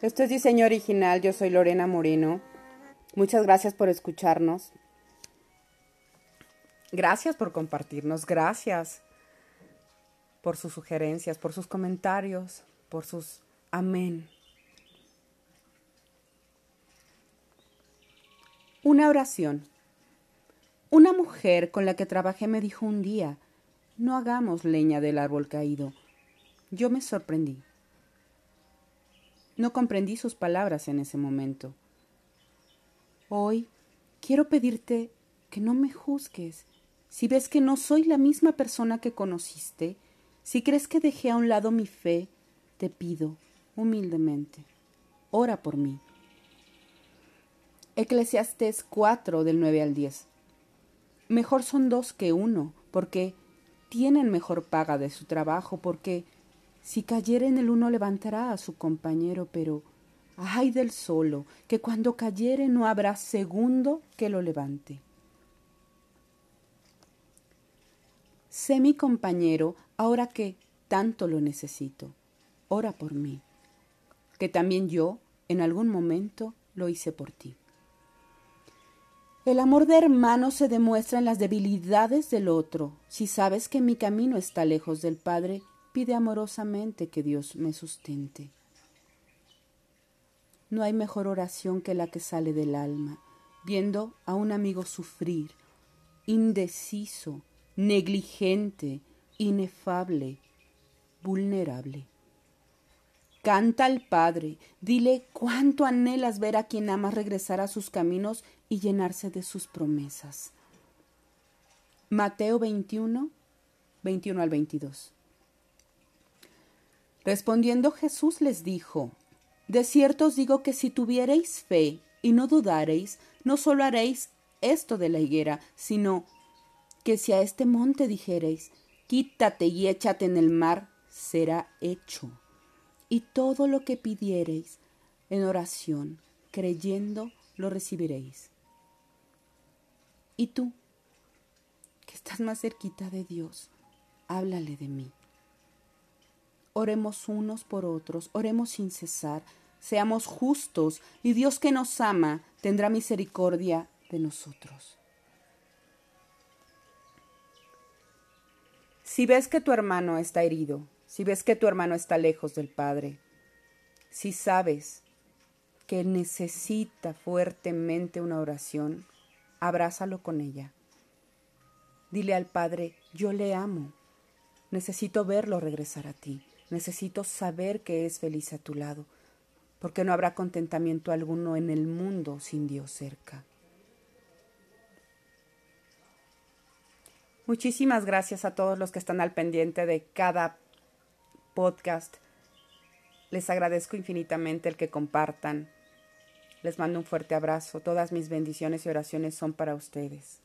Esto es diseño original, yo soy Lorena Moreno. Muchas gracias por escucharnos. Gracias por compartirnos, gracias por sus sugerencias, por sus comentarios, por sus amén. Una oración. Una mujer con la que trabajé me dijo un día, no hagamos leña del árbol caído. Yo me sorprendí. No comprendí sus palabras en ese momento. Hoy quiero pedirte que no me juzgues. Si ves que no soy la misma persona que conociste, si crees que dejé a un lado mi fe, te pido, humildemente, ora por mí. Eclesiastés 4 del 9 al 10. Mejor son dos que uno, porque tienen mejor paga de su trabajo, porque si cayere el uno levantará a su compañero, pero ay del solo, que cuando cayere no habrá segundo que lo levante. Sé mi compañero ahora que tanto lo necesito. Ora por mí, que también yo en algún momento lo hice por ti. El amor de hermano se demuestra en las debilidades del otro. Si sabes que mi camino está lejos del Padre, pide amorosamente que Dios me sustente. No hay mejor oración que la que sale del alma, viendo a un amigo sufrir, indeciso, negligente, inefable, vulnerable. Canta al Padre, dile cuánto anhelas ver a quien amas regresar a sus caminos y llenarse de sus promesas. Mateo 21, 21 al 22. Respondiendo Jesús les dijo, De cierto os digo que si tuviereis fe y no dudareis, no solo haréis esto de la higuera, sino que si a este monte dijereis, quítate y échate en el mar, será hecho. Y todo lo que pidiereis en oración, creyendo, lo recibiréis. ¿Y tú, que estás más cerquita de Dios, háblale de mí? Oremos unos por otros, oremos sin cesar, seamos justos, y Dios que nos ama tendrá misericordia de nosotros. Si ves que tu hermano está herido, si ves que tu hermano está lejos del Padre, si sabes que necesita fuertemente una oración, abrázalo con ella. Dile al Padre, yo le amo, necesito verlo regresar a ti. Necesito saber que es feliz a tu lado, porque no habrá contentamiento alguno en el mundo sin Dios cerca. Muchísimas gracias a todos los que están al pendiente de cada podcast. Les agradezco infinitamente el que compartan. Les mando un fuerte abrazo. Todas mis bendiciones y oraciones son para ustedes.